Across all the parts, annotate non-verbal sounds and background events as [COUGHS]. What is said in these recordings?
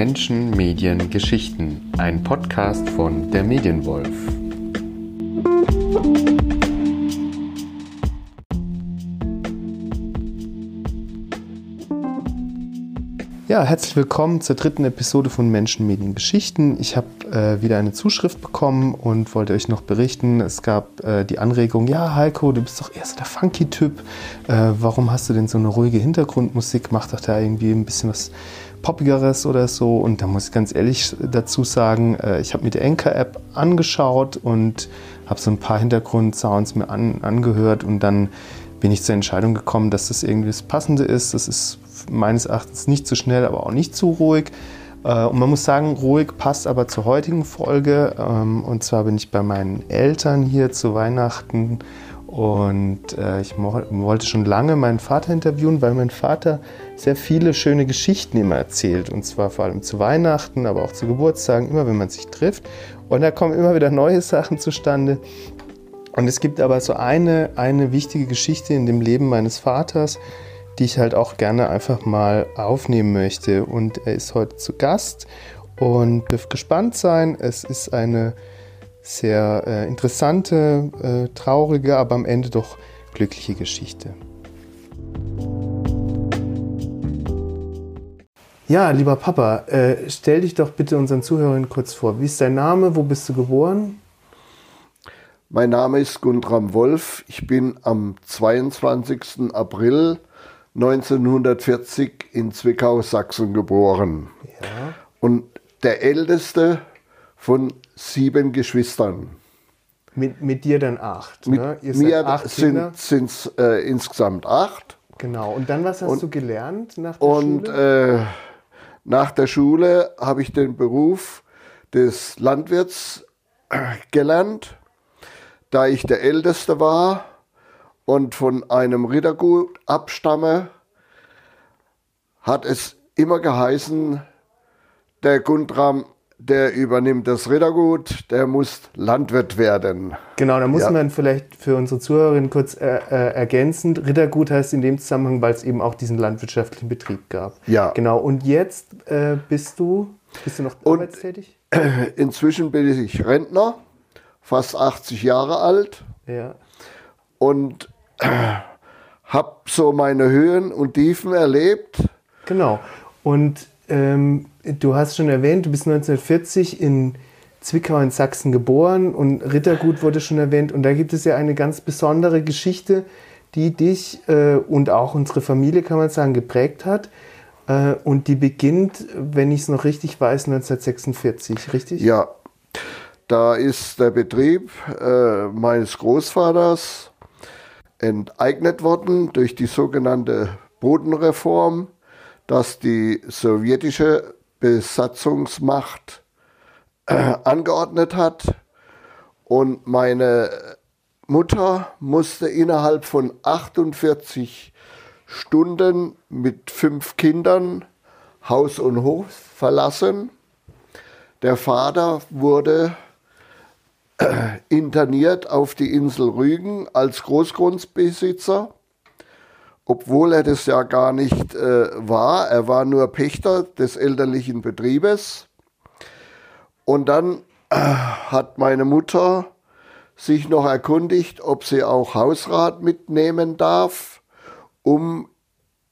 Menschen, Medien, Geschichten. Ein Podcast von der Medienwolf. Ja, herzlich willkommen zur dritten Episode von Menschen, Medien, Geschichten. Ich habe äh, wieder eine Zuschrift bekommen und wollte euch noch berichten. Es gab äh, die Anregung, ja Heiko, du bist doch eher so der Funky-Typ. Äh, warum hast du denn so eine ruhige Hintergrundmusik? Mach doch da irgendwie ein bisschen was Poppigeres oder so. Und da muss ich ganz ehrlich dazu sagen, äh, ich habe mir die Anchor-App angeschaut und habe so ein paar Hintergrundsounds mir an, angehört und dann bin ich zur Entscheidung gekommen, dass das irgendwie das Passende ist. Das ist meines Erachtens nicht zu schnell, aber auch nicht zu ruhig. Äh, und man muss sagen, ruhig passt aber zur heutigen Folge. Ähm, und zwar bin ich bei meinen Eltern hier zu Weihnachten und äh, ich wollte schon lange meinen Vater interviewen, weil mein Vater sehr viele schöne Geschichten immer erzählt. Und zwar vor allem zu Weihnachten, aber auch zu Geburtstagen, immer wenn man sich trifft. Und da kommen immer wieder neue Sachen zustande. Und es gibt aber so eine, eine wichtige Geschichte in dem Leben meines Vaters, die ich halt auch gerne einfach mal aufnehmen möchte. Und er ist heute zu Gast und dürft gespannt sein. Es ist eine sehr äh, interessante, äh, traurige, aber am Ende doch glückliche Geschichte. Ja, lieber Papa, äh, stell dich doch bitte unseren Zuhörern kurz vor. Wie ist dein Name? Wo bist du geboren? Mein Name ist Guntram Wolf. Ich bin am 22. April 1940 in Zwickau, Sachsen geboren. Ja. Und der älteste von sieben Geschwistern. Mit, mit dir dann acht. Mit ne? mir sind es äh, insgesamt acht. Genau. Und dann was hast und, du gelernt nach der und, Schule? Äh, nach der Schule habe ich den Beruf des Landwirts äh, gelernt, da ich der Älteste war und von einem Rittergut abstamme, hat es immer geheißen, der Guntram, der übernimmt das Rittergut, der muss Landwirt werden. Genau, da muss ja. man vielleicht für unsere Zuhörerinnen kurz äh, äh, ergänzen. Rittergut heißt in dem Zusammenhang, weil es eben auch diesen landwirtschaftlichen Betrieb gab. Ja. Genau, und jetzt äh, bist du, bist du noch arbeitstätig? [CLEARS THROAT] Inzwischen bin ich Rentner, fast 80 Jahre alt. Ja. Und habe so meine Höhen und Tiefen erlebt. Genau. Und ähm, du hast schon erwähnt, du bist 1940 in Zwickau in Sachsen geboren und Rittergut wurde schon erwähnt. Und da gibt es ja eine ganz besondere Geschichte, die dich äh, und auch unsere Familie, kann man sagen, geprägt hat. Äh, und die beginnt, wenn ich es noch richtig weiß, 1946, richtig? Ja, da ist der Betrieb äh, meines Großvaters enteignet worden durch die sogenannte Bodenreform, dass die sowjetische Besatzungsmacht äh, angeordnet hat. Und meine Mutter musste innerhalb von 48 Stunden mit fünf Kindern Haus und Hof verlassen. Der Vater wurde interniert auf die Insel Rügen als Großgrundbesitzer, obwohl er das ja gar nicht äh, war. Er war nur Pächter des elterlichen Betriebes. Und dann äh, hat meine Mutter sich noch erkundigt, ob sie auch Hausrat mitnehmen darf, um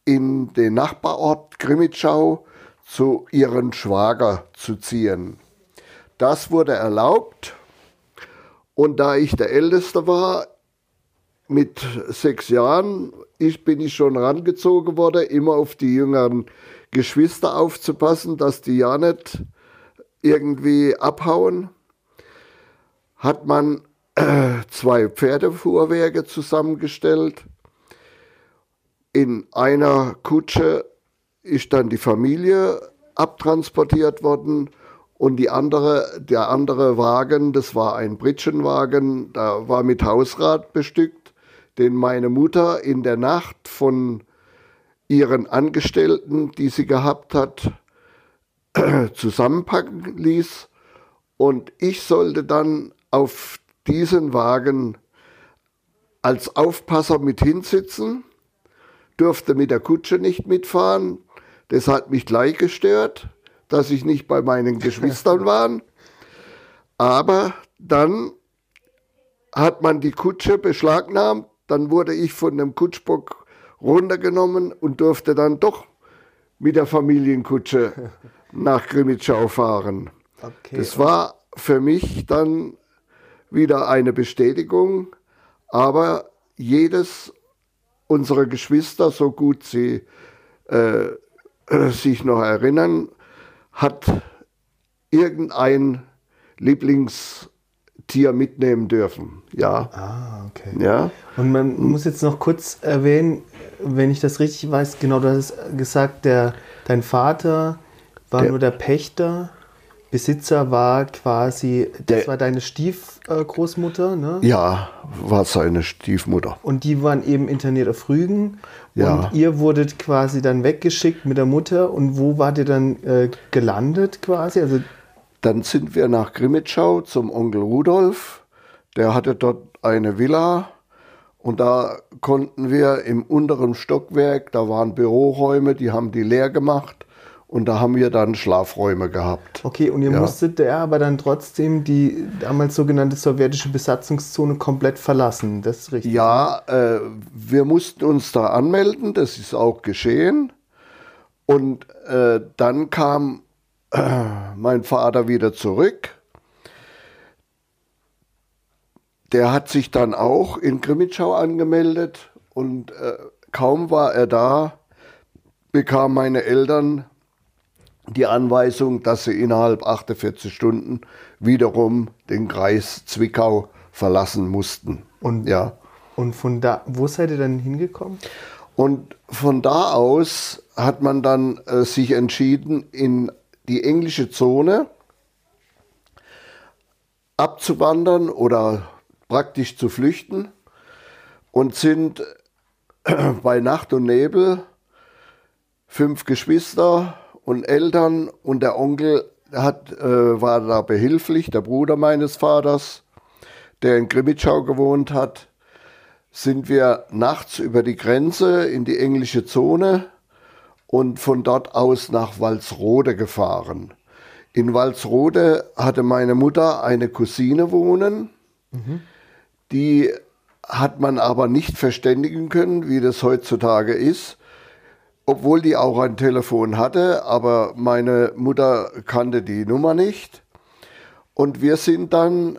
in den Nachbarort Grimmitschau zu ihren Schwager zu ziehen. Das wurde erlaubt und da ich der Älteste war, mit sechs Jahren ich, bin ich schon rangezogen worden, immer auf die jüngeren Geschwister aufzupassen, dass die ja nicht irgendwie abhauen. Hat man äh, zwei Pferdefuhrwerke zusammengestellt. In einer Kutsche ist dann die Familie abtransportiert worden und die andere, der andere Wagen, das war ein Britschenwagen, da war mit Hausrat bestückt, den meine Mutter in der Nacht von ihren Angestellten, die sie gehabt hat, [CLEARS THROAT] zusammenpacken ließ. Und ich sollte dann auf diesen Wagen als Aufpasser mit hinsitzen, durfte mit der Kutsche nicht mitfahren. Das hat mich gleich gestört dass ich nicht bei meinen [LAUGHS] Geschwistern war. Aber dann hat man die Kutsche beschlagnahmt, dann wurde ich von dem Kutschbock runtergenommen und durfte dann doch mit der Familienkutsche [LAUGHS] nach Grimmitschau fahren. Okay. Das war für mich dann wieder eine Bestätigung, aber jedes unserer Geschwister, so gut sie äh, sich noch erinnern, hat irgendein Lieblingstier mitnehmen dürfen. Ja. Ah, okay. Ja. Und man muss jetzt noch kurz erwähnen, wenn ich das richtig weiß, genau, du hast gesagt, der, dein Vater war der, nur der Pächter. Besitzer war quasi, das der, war deine Stiefgroßmutter, ne? Ja, war seine Stiefmutter. Und die waren eben interniert auf Rügen. Ja. Und ihr wurdet quasi dann weggeschickt mit der Mutter. Und wo wart ihr dann äh, gelandet quasi? Also dann sind wir nach Grimmitschau zum Onkel Rudolf. Der hatte dort eine Villa. Und da konnten wir im unteren Stockwerk, da waren Büroräume, die haben die leer gemacht. Und da haben wir dann Schlafräume gehabt. Okay, und ihr ja. musstet ja aber dann trotzdem die damals sogenannte sowjetische Besatzungszone komplett verlassen. Das ist richtig. Ja, äh, wir mussten uns da anmelden, das ist auch geschehen. Und äh, dann kam äh, mein Vater wieder zurück. Der hat sich dann auch in Grimmitschau angemeldet und äh, kaum war er da, bekamen meine Eltern die Anweisung, dass sie innerhalb 48 Stunden wiederum den Kreis Zwickau verlassen mussten. Und, ja. und von da, wo seid ihr dann hingekommen? Und von da aus hat man dann äh, sich entschieden, in die englische Zone abzuwandern oder praktisch zu flüchten und sind äh, [CLEARS THROAT] bei Nacht und Nebel fünf Geschwister und Eltern und der Onkel hat, äh, war da behilflich, der Bruder meines Vaters, der in Grimmitschau gewohnt hat, sind wir nachts über die Grenze in die englische Zone und von dort aus nach Walsrode gefahren. In Walsrode hatte meine Mutter eine Cousine wohnen, mhm. die hat man aber nicht verständigen können, wie das heutzutage ist obwohl die auch ein Telefon hatte, aber meine Mutter kannte die Nummer nicht. Und wir sind dann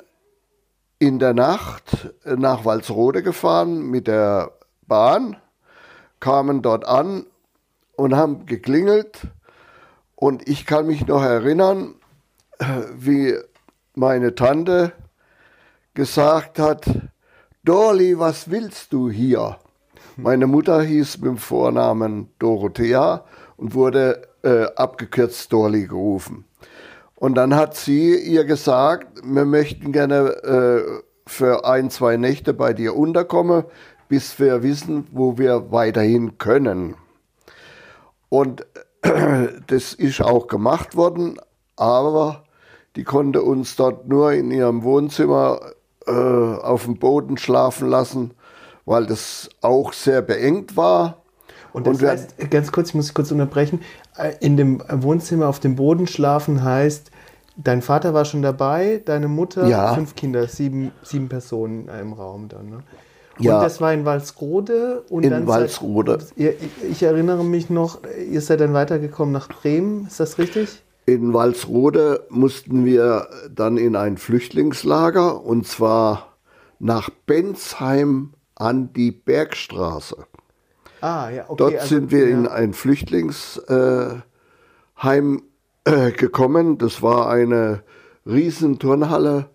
in der Nacht nach Walsrode gefahren mit der Bahn, kamen dort an und haben geklingelt. Und ich kann mich noch erinnern, wie meine Tante gesagt hat, Dorli, was willst du hier? Meine Mutter hieß mit dem Vornamen Dorothea und wurde äh, abgekürzt Dorli gerufen. Und dann hat sie ihr gesagt, wir möchten gerne äh, für ein, zwei Nächte bei dir unterkommen, bis wir wissen, wo wir weiterhin können. Und äh, das ist auch gemacht worden, aber die konnte uns dort nur in ihrem Wohnzimmer äh, auf dem Boden schlafen lassen weil das auch sehr beengt war. Und das und heißt, ganz kurz, ich muss kurz unterbrechen, äh, in dem Wohnzimmer auf dem Boden schlafen heißt, dein Vater war schon dabei, deine Mutter, ja. fünf Kinder, sieben, sieben Personen im Raum dann. Ne? Und ja. das war in Walsrode. Und in dann Walsrode. Seid, ihr, ich erinnere mich noch, ihr seid dann weitergekommen nach Bremen, ist das richtig? In Walsrode mussten wir dann in ein Flüchtlingslager und zwar nach Bensheim an die Bergstraße. Ah, ja, okay. Dort also, sind wir ja. in ein Flüchtlingsheim äh, gekommen. Das war eine riesen Turnhalle,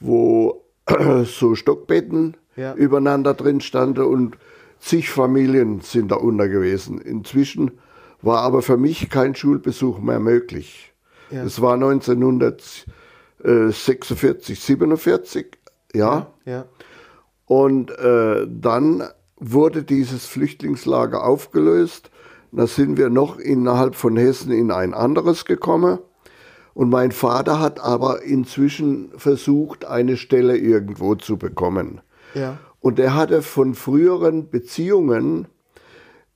wo äh, so Stockbetten ja. übereinander drin standen und zig Familien sind da unter gewesen. Inzwischen war aber für mich kein Schulbesuch mehr möglich. Ja. Es war 1946, 47, ja. ja. Und äh, dann wurde dieses Flüchtlingslager aufgelöst. Da sind wir noch innerhalb von Hessen in ein anderes gekommen. Und mein Vater hat aber inzwischen versucht, eine Stelle irgendwo zu bekommen. Ja. Und er hatte von früheren Beziehungen,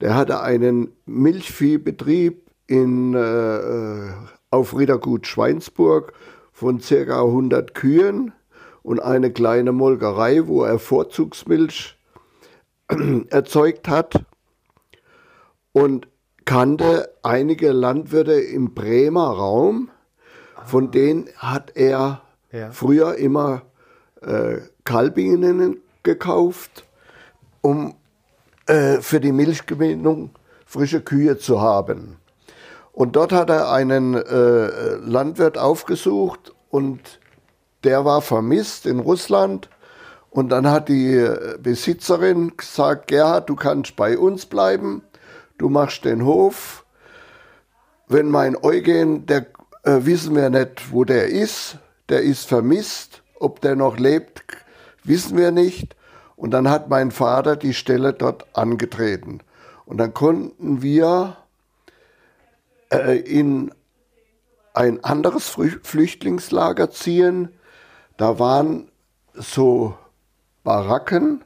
der hatte einen Milchviehbetrieb in äh, auf Rittergut Schweinsburg von ca. 100 Kühen und eine kleine Molkerei, wo er Vorzugsmilch [CLEARS THROAT] erzeugt hat und kannte einige Landwirte im Bremer Raum, von denen hat er Ja. früher immer äh, Kalbinnen gekauft, um äh, für die Milchgewinnung frische Kühe zu haben. Und dort hat er einen äh, Landwirt aufgesucht und der war vermisst in Russland. Und dann hat die Besitzerin gesagt, Gerhard, du kannst bei uns bleiben, du machst den Hof. Wenn mein Eugen, der äh, wissen wir nicht, wo der ist, der ist vermisst, ob der noch lebt, wissen wir nicht. Und dann hat mein Vater die Stelle dort angetreten. Und dann konnten wir äh, in ein anderes Flüchtlingslager ziehen. Da waren so Baracken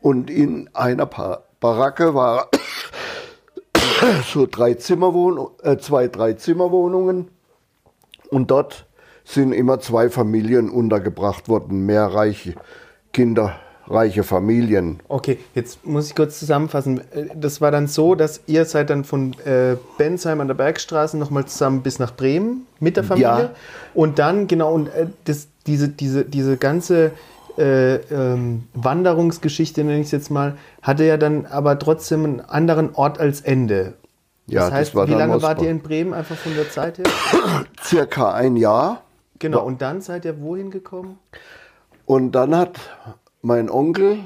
und in einer pa Baracke war [COUGHS] so drei Zimmerwohn äh, zwei, drei Zimmerwohnungen. Und dort sind immer zwei Familien untergebracht worden, mehr reiche Kinder, reiche Familien. Okay, jetzt muss ich kurz zusammenfassen. Äh, Das war dann so, dass ihr seid dann von äh, Bensheim an der Bergstraße nochmal zusammen bis nach Bremen mit der Familie. Ja. Und dann, genau, und äh, das, diese, diese, diese ganze äh, ähm, Wanderungsgeschichte, nenne ich es jetzt mal, hatte ja dann aber trotzdem einen anderen Ort als Ende. Ja, das heißt, das war wie lange wart ihr in Bremen einfach von der Zeit her? [COUGHS] Circa ein Jahr. Genau, und dann seid ihr wohin gekommen? Und dann hat mein Onkel,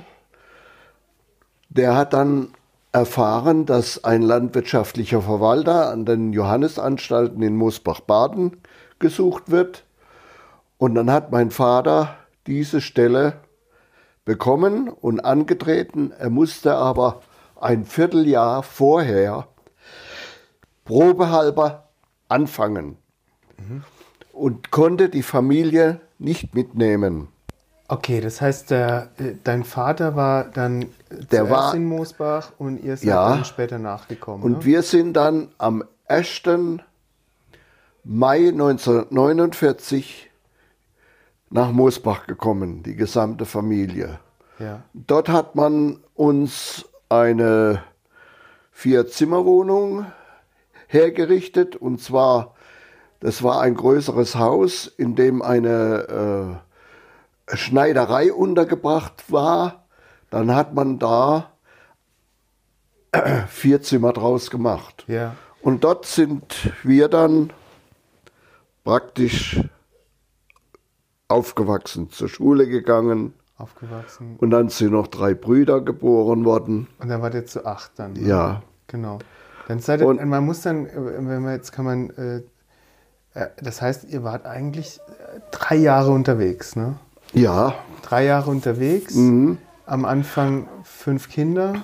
der hat dann erfahren, dass ein landwirtschaftlicher Verwalter an den Johannesanstalten in Mosbach-Baden gesucht wird. Und dann hat mein Vater diese Stelle bekommen und angetreten. Er musste aber ein Vierteljahr vorher probehalber anfangen und konnte die Familie nicht mitnehmen. Okay, das heißt, der, äh, dein Vater war dann Der war- in Moosbach und ihr seid Ja. dann später nachgekommen. Und ne? wir sind dann am 1. Mai 1949 nach Moosbach gekommen, die gesamte Familie. ja. Dort hat man uns eine Vier-Zimmer-Wohnung hergerichtet und zwar, das war ein größeres Haus, in dem eine äh, Schneiderei untergebracht war. Dann hat man da [CLEARS THROAT] vier Zimmer draus gemacht. Ja. Und dort sind wir dann praktisch aufgewachsen, zur Schule gegangen. Aufgewachsen. Und dann sind noch drei Brüder geboren worden. Und dann wart ihr zu acht dann. ne? Ja. Genau. Dann seid ihr, Und- man muss dann, äh, wenn man jetzt kann man, äh, äh, das heißt, ihr wart eigentlich äh, drei Jahre unterwegs, ne? Ja, Drei Jahre unterwegs. Mhm. Am Anfang fünf Kinder.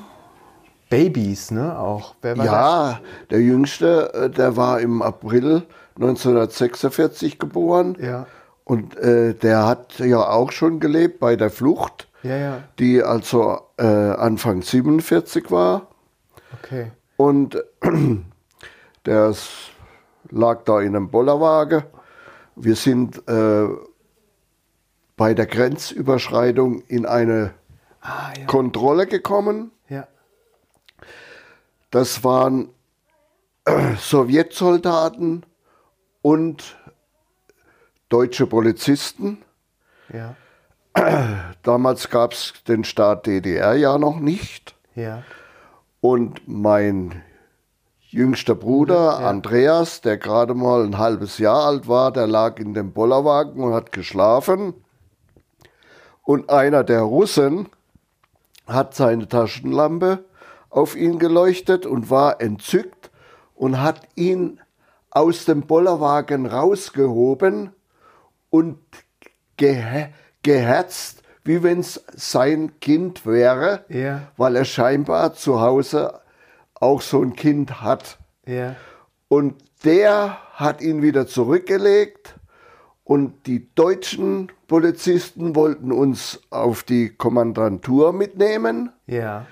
Babys, ne? Auch. Wer war ja, der Jüngste, äh, der war im April 1946 geboren. das? Ja. Und äh, der hat ja auch schon gelebt bei der Flucht, Ja, ja. die also äh, Anfang 47 war. Okay. Und [CLEARS THROAT] der lag da in einem Bollerwagen. Wir sind äh, bei der Grenzüberschreitung in eine Ah, ja. Kontrolle gekommen. Ja. Das waren äh, Sowjetsoldaten und deutsche Polizisten. Ja. [CLEARS THROAT] Damals gab es den Staat DDR ja noch nicht. Ja. Und mein jüngster Bruder Ja. Andreas, der gerade mal ein halbes Jahr alt war, der lag in dem Bollerwagen und hat geschlafen. Und einer der Russen hat seine Taschenlampe auf ihn geleuchtet und war entzückt und hat ihn aus dem Bollerwagen rausgehoben und gehe geherzt, wie wenn es sein Kind wäre Ja. weil er scheinbar zu Hause auch so ein Kind hat. Ja. Und der hat ihn wieder zurückgelegt und die deutschen Polizisten wollten uns auf die Kommandantur mitnehmen. Ja.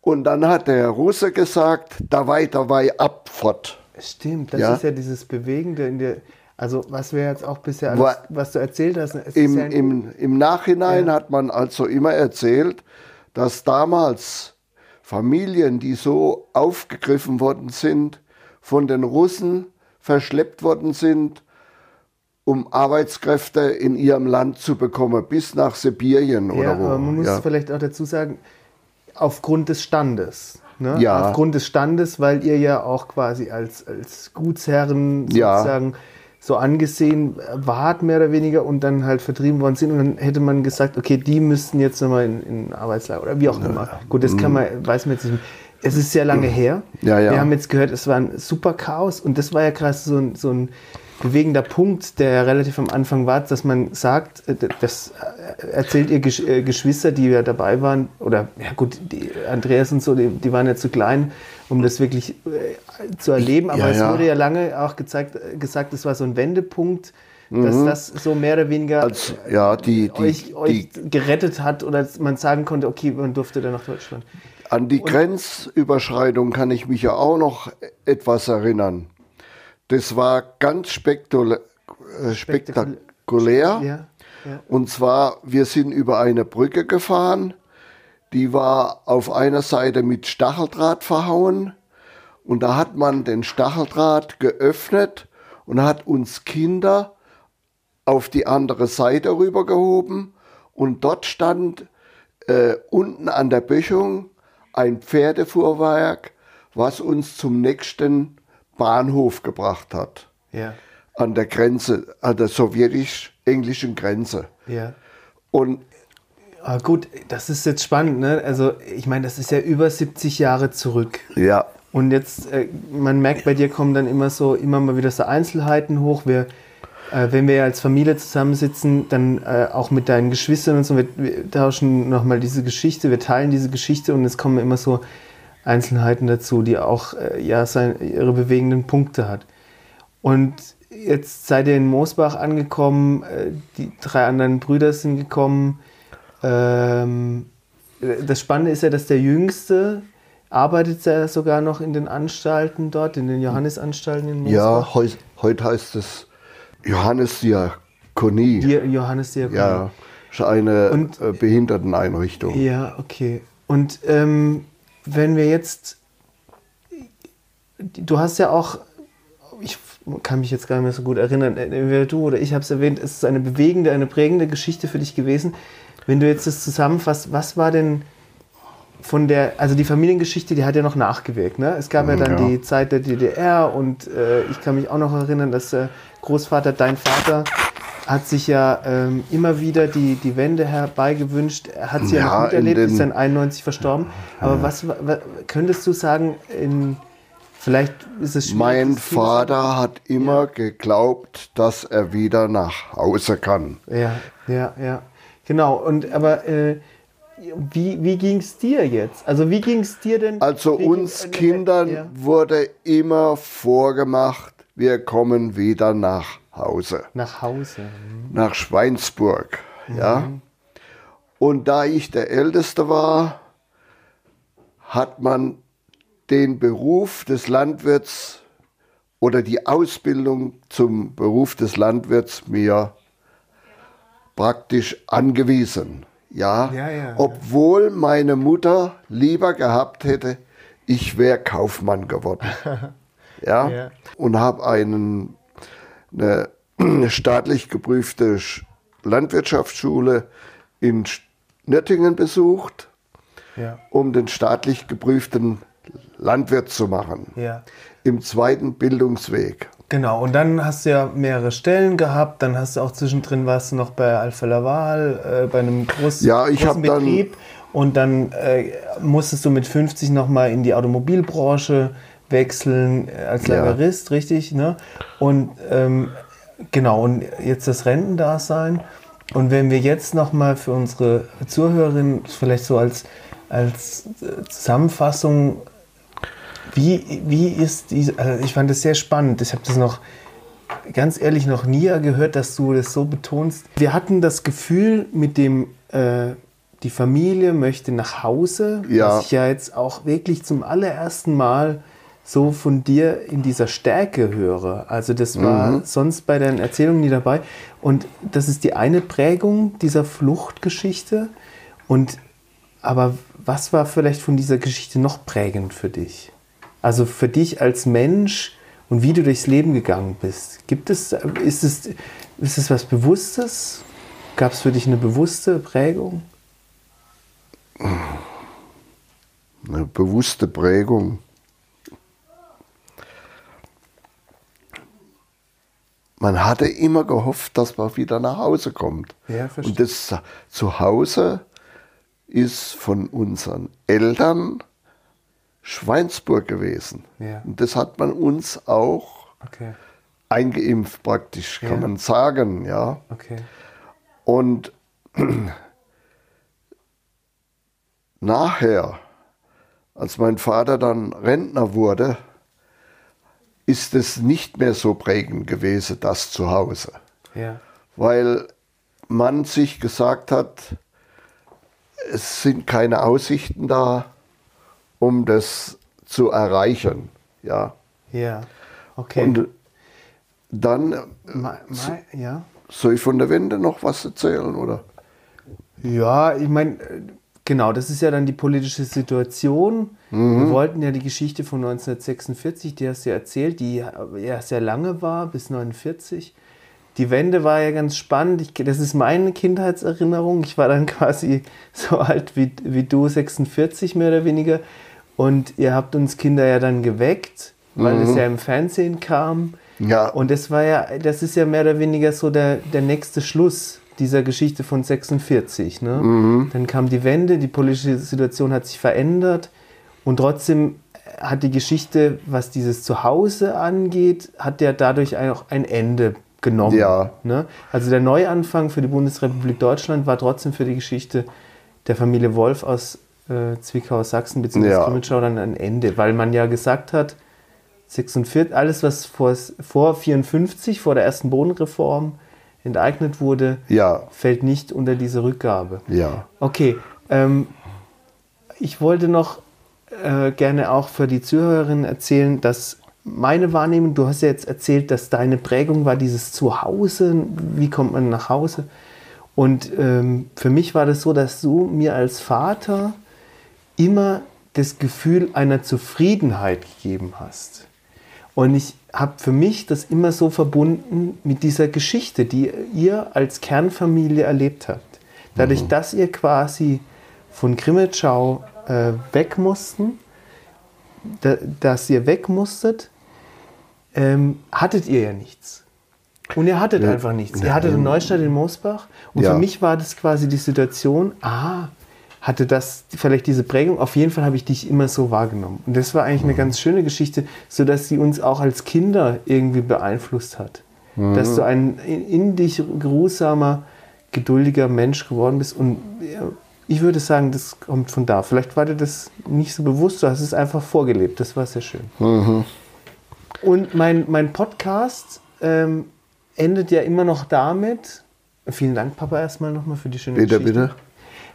Und dann hat der Russe gesagt, da weiter wei ab fort. Stimmt, das Ja. ist ja dieses Bewegende in der. Also, was wir jetzt auch bisher, alles, Wa- was du erzählt hast, Im, ja im, Im Nachhinein Ja. hat man also immer erzählt, dass damals Familien, die so aufgegriffen worden sind, von den Russen verschleppt worden sind, um Arbeitskräfte in ihrem Land zu bekommen, bis nach Sibirien ja, oder wo. aber man muss ja. vielleicht auch dazu sagen, aufgrund des Standes. Ne? Ja. Aufgrund des Standes, weil ihr ja auch quasi als, als Gutsherren Ja. sozusagen so angesehen wart, mehr oder weniger, und dann halt vertrieben worden sind. Und dann hätte man gesagt, okay, die müssten jetzt nochmal in, in Arbeitslager oder wie auch immer. Gut, das kann man, weiß man jetzt nicht. Es ist sehr lange her. Mhm. Ja, ja. Wir haben jetzt gehört, es war ein super Chaos und das war ja gerade so ein, so ein bewegender Punkt, der ja relativ am Anfang war, dass man sagt, äh, das äh, erzählt ihr äh, Geschwister, die ja dabei waren, oder ja gut, die Andreas und so, die, die waren ja zu klein, um das wirklich zu erleben, aber Ja, es ja. wurde ja lange auch gezeigt, gesagt, es war so ein Wendepunkt, dass das so mehr oder weniger Mhm. Als, ja, die, die, euch, euch die, gerettet hat oder man sagen konnte, okay, man durfte dann nach Deutschland. an die Grenzüberschreitung kann ich mich ja auch noch etwas erinnern. Das war ganz äh, spektakulär. Ja, ja. Und zwar, wir sind über eine Brücke gefahren, die war auf einer Seite mit Stacheldraht verhauen. Und da hat man den Stacheldraht geöffnet und hat uns Kinder auf die andere Seite rübergehoben. Und dort stand äh, unten an der Böschung ein Pferdefuhrwerk, was uns zum nächsten Bahnhof gebracht hat. Ja, An der Grenze, an der sowjetisch-englischen Grenze. ja. Und Ah, gut, das ist jetzt spannend, ne? Also, ich meine, das ist ja über 70 Jahre zurück. ja, Und jetzt, äh, man merkt, bei dir kommen dann immer so, immer mal wieder so Einzelheiten hoch. Wir, äh, wenn wir als Familie zusammensitzen, dann äh, auch mit deinen Geschwistern und so, wir, wir tauschen nochmal diese Geschichte, wir teilen diese Geschichte und es kommen immer so Einzelheiten dazu, die auch äh, ja, sein, ihre bewegenden Punkte hat. Und jetzt seid ihr in Moosbach angekommen, äh, die drei anderen Brüder sind gekommen. Ähm, das Spannende ist ja, dass der Jüngste arbeitet ja sogar noch in den Anstalten dort, in den Johannesanstalten in Moosbach. ja heu, heute heißt es Johannesdiakonie. Die Johannes Diakon. Ja, ist eine Und- äh, Behinderteneinrichtung. Ja, okay. Und ähm, wenn wir jetzt, du hast ja auch, ich kann mich jetzt gar nicht mehr so gut erinnern, entweder du oder ich habe es erwähnt, es ist eine bewegende, eine prägende Geschichte für dich gewesen. Wenn du jetzt das zusammenfasst, was war denn von der, also die Familiengeschichte, die hat ja noch nachgewirkt. Ne? Es gab ja dann Ja. die Zeit der DDR und äh, ich kann mich auch noch erinnern, dass äh, Großvater, dein Vater, hat sich ja ähm, immer wieder die, die Wende herbeigewünscht. Er hat sie ja, Ja, noch gut in erlebt, ist dann 91 verstorben. Aber was, wa- wa- könntest du sagen, in, vielleicht ist es schwierig, Mein Vater hat immer geglaubt, dass er wieder nach Hause kann. Ja, ja, ja. Genau. Und aber äh, wie, wie ging es dir jetzt? Also wie ging es dir denn? Also uns Kindern Ja. wurde immer vorgemacht, wir kommen wieder nach Hause. Nach Hause. nach Schweinsburg. Ja. Und da ich der Älteste war, hat man den Beruf des Landwirts oder die Ausbildung zum Beruf des Landwirts mir praktisch angewiesen. Ja, Ja, ja, obwohl meine Mutter lieber gehabt hätte, ich wäre Kaufmann geworden. [LAUGHS] ja, Ja. und habe einen eine, eine staatlich geprüfte Sch- Landwirtschaftsschule in Nöttingen besucht, Ja. um den staatlich geprüften Landwirt zu machen. Ja. Im zweiten Bildungsweg. Genau, und dann hast du ja mehrere Stellen gehabt, dann hast du auch zwischendrin warst du noch bei Alfa Laval, äh, bei einem groß, Ja, ich großen hab dann- Betrieb und dann äh, musstest du mit 50 nochmal in die Automobilbranche wechseln äh, als Ja. Lagerist, richtig, ne? Und ähm, genau, und jetzt das Rentendasein. Und wenn wir jetzt nochmal für unsere Zuhörerinnen vielleicht so als, als äh, Zusammenfassung wie, wie ist diese, also ich fand das sehr spannend. Ich habe das noch ganz ehrlich noch nie gehört, dass du das so betonst. Wir hatten das Gefühl mit dem, äh, die Familie möchte nach Hause, Ja. was ich ja jetzt auch wirklich zum allerersten Mal so von dir in dieser Stärke höre. Also das war Mhm. sonst bei deinen Erzählungen nie dabei. Und das ist die eine Prägung dieser Fluchtgeschichte. Und aber was war vielleicht von dieser Geschichte noch prägend für dich? Also für dich als Mensch und wie du durchs Leben gegangen bist. Gibt es, ist es, ist es was Bewusstes? Gab es für dich eine bewusste Prägung? Eine bewusste Prägung. Man hatte immer gehofft, dass man wieder nach Hause kommt. Ja. Und das Zuhause ist von unseren Eltern Schweinsburg gewesen. Ja. Und das hat man uns auch Okay, eingeimpft praktisch, kann Ja. man sagen, ja. okay. Und [CLEARS THROAT] nachher, als mein Vater dann Rentner wurde, ist es nicht mehr so prägend gewesen, das Zuhause. Ja, Weil man sich gesagt hat, es sind keine Aussichten da, um das zu erreichen. Ja. ja. Okay. Und dann Ma, ma, ja. soll ich von der Wende noch was erzählen, oder? Ja, ich meine, genau, das ist ja dann die politische Situation. Wir wollten ja die Geschichte von 1946, die hast du ja erzählt, die ja sehr lange war, bis 49. Die Wende war ja ganz spannend. Ich, das ist meine Kindheitserinnerung. Ich war dann [LAUGHS] quasi so alt wie, wie du, 46 mehr oder weniger. Und ihr habt uns Kinder ja dann geweckt, weil es ja im Fernsehen kam. Ja. Und das war ja, das ist ja mehr oder weniger so der, der nächste Schluss dieser Geschichte von 46. Ne? Dann kam die Wende, die politische Situation hat sich verändert und trotzdem hat die Geschichte, was dieses Zuhause angeht, hat ja dadurch auch ein Ende genommen. Ja. Ne? Also der Neuanfang für die Bundesrepublik Deutschland war trotzdem für die Geschichte der Familie Wolf aus äh, Zwickau, Sachsen bzw. Ja. Grimmitschau dann ein Ende, weil man ja gesagt hat, 46, alles was vor, vor 54, vor der ersten Bodenreform enteignet wurde, Ja, fällt nicht unter diese Rückgabe. ja. Okay, ähm, ich wollte noch äh, gerne auch für die Zuhörerinnen erzählen, dass meine Wahrnehmung, du hast ja jetzt erzählt, dass deine Prägung war dieses Zuhause, wie kommt man nach Hause? Und ähm, für mich war das so, dass du mir als Vater immer das Gefühl einer Zufriedenheit gegeben hast. Und ich habe für mich das immer so verbunden mit dieser Geschichte, die ihr als Kernfamilie erlebt habt. Dadurch, dass ihr quasi von Grimmitschau äh, weg mussten, da, dass ihr weg musstet, ähm, hattet ihr ja nichts. Und ihr hattet Ja. einfach nichts. Ihr hattet eine Neustadt in Moosbach. Und Ja. für mich war das quasi die Situation, ah, hatte das vielleicht diese Prägung? Auf jeden Fall habe ich dich immer so wahrgenommen. Und das war eigentlich eine ganz schöne Geschichte, sodass sie uns auch als Kinder irgendwie beeinflusst hat. Dass du ein in, dich geruhsamer, geduldiger Mensch geworden bist. Und ich würde sagen, das kommt von da. Vielleicht war dir das nicht so bewusst, du hast es einfach vorgelebt. Das war sehr schön. Und mein, mein Podcast ähm, endet ja immer noch damit. Vielen Dank, Papa, erstmal nochmal für die schöne Bitte, Geschichte. bitte.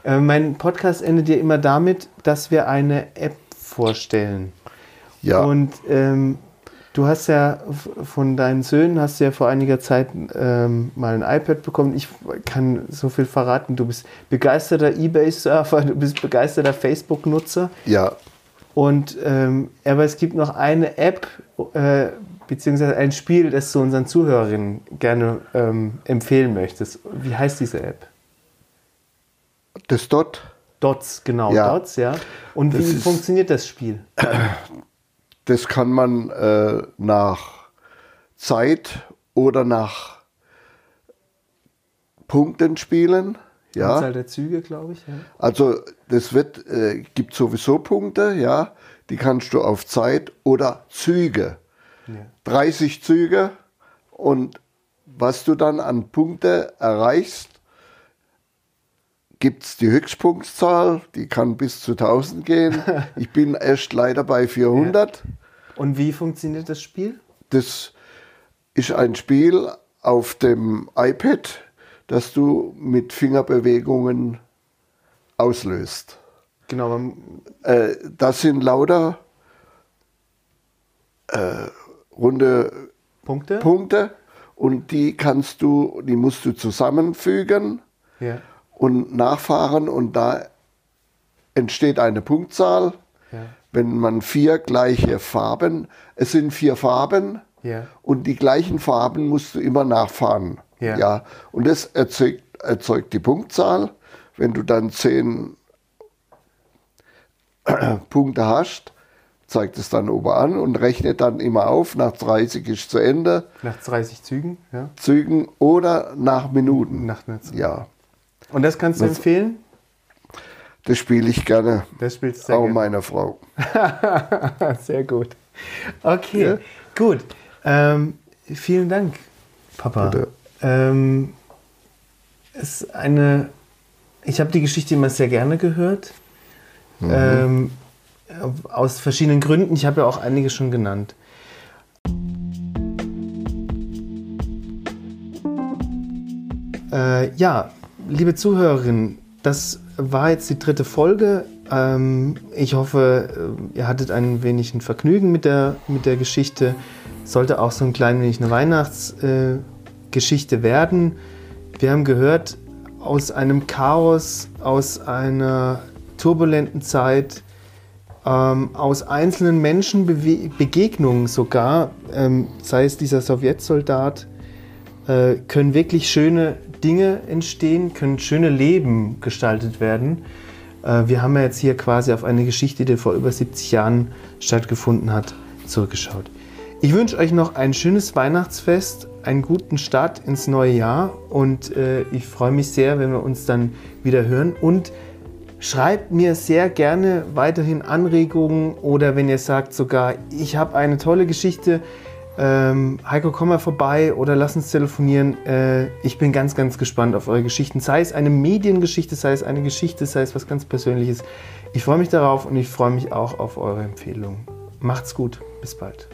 Äh, mein Podcast endet ja immer damit, dass wir eine App vorstellen. Ja, Und ähm, du hast ja von deinen Söhnen hast du ja vor einiger Zeit ähm, mal ein iPad bekommen. Ich kann so viel verraten. Du bist begeisterter eBay-Surfer, [LAUGHS] du bist begeisterter Facebook-Nutzer. ja, Und ähm, aber es gibt noch eine App äh, beziehungsweise ein Spiel, das du unseren Zuhörerinnen gerne ähm, empfehlen möchtest. Wie heißt diese App? Das dort, Dots, genau, Ja. Dots, ja. Und Das wie ist- funktioniert das Spiel? [CLEARS THROAT] das kann man äh, nach Zeit oder nach Punkten spielen. Ja, Anzahl der Züge, glaube ich. Ja. also das wird, äh, gibt sowieso Punkte, ja, die kannst du auf Zeit oder Züge. Ja. 30 Züge und was du dann an Punkte erreichst, gibt es die Höchstpunktzahl, die kann bis zu 1000 gehen. [LAUGHS] Ich bin erst leider bei 400. Und wie funktioniert das Spiel? Das ist ein Spiel auf dem iPad, das du mit Fingerbewegungen auslöst. Genau, Äh, das sind lauter äh, runde Punkte? Punkte und die kannst du, die musst du zusammenfügen Ja. Und nachfahren und da entsteht eine Punktzahl. Ja. Wenn man vier gleiche Farben, es sind vier Farben Ja. und die gleichen Farben musst du immer nachfahren. Ja. Und das erzeugt, erzeugt die Punktzahl. Wenn du dann zehn [CLEARS THROAT] Punkte hast, zeigt es dann oben an und rechnet dann immer auf. Nach 30 ist zu Ende. Nach 30 Zügen, ja. Zügen oder nach Minuten. Nach Zeit. Ja, Und das kannst du Das- empfehlen? das spiele ich gerne. Das spielst du sehr Auch gerne. meiner Frau. [LAUGHS] Sehr gut. Okay, Ja. gut. Ähm, vielen Dank, Papa. Bitte. Ähm, ist eine. Ich habe die Geschichte immer sehr gerne gehört. Mhm. Ähm, aus verschiedenen Gründen. Ich habe ja auch einige schon genannt. Äh, ja, liebe Zuhörerinnen, das war jetzt die dritte Folge. Ähm, ich hoffe, äh, ihr hattet ein wenig ein Vergnügen mit der, mit der Geschichte. Sollte auch so ein klein wenig eine Weihnachtsgeschichte Geschichte werden. Wir haben gehört, aus einem Chaos, aus einer turbulenten Zeit, ähm, aus einzelnen Menschenbegegnungen sogar, ähm, sei es dieser Sowjetsoldat, äh, können wirklich schöne Dinge entstehen, können schöne Leben gestaltet werden. Äh, wir haben ja jetzt hier quasi auf eine Geschichte, die vor über 70 Jahren stattgefunden hat, zurückgeschaut. Ich wünsche euch noch ein schönes Weihnachtsfest, einen guten Start ins neue Jahr und äh, ich freue mich sehr, wenn wir uns dann wieder hören. Und schreibt mir sehr gerne weiterhin Anregungen oder wenn ihr sagt sogar, ich habe eine tolle Geschichte, ähm, Heiko, komm mal vorbei oder lass uns telefonieren. Äh, ich bin ganz, ganz gespannt auf eure Geschichten. Sei es eine Mediengeschichte, sei es eine Geschichte, sei es was ganz Persönliches. Ich freue mich darauf und ich freue mich auch auf eure Empfehlungen. Macht's gut. Bis bald.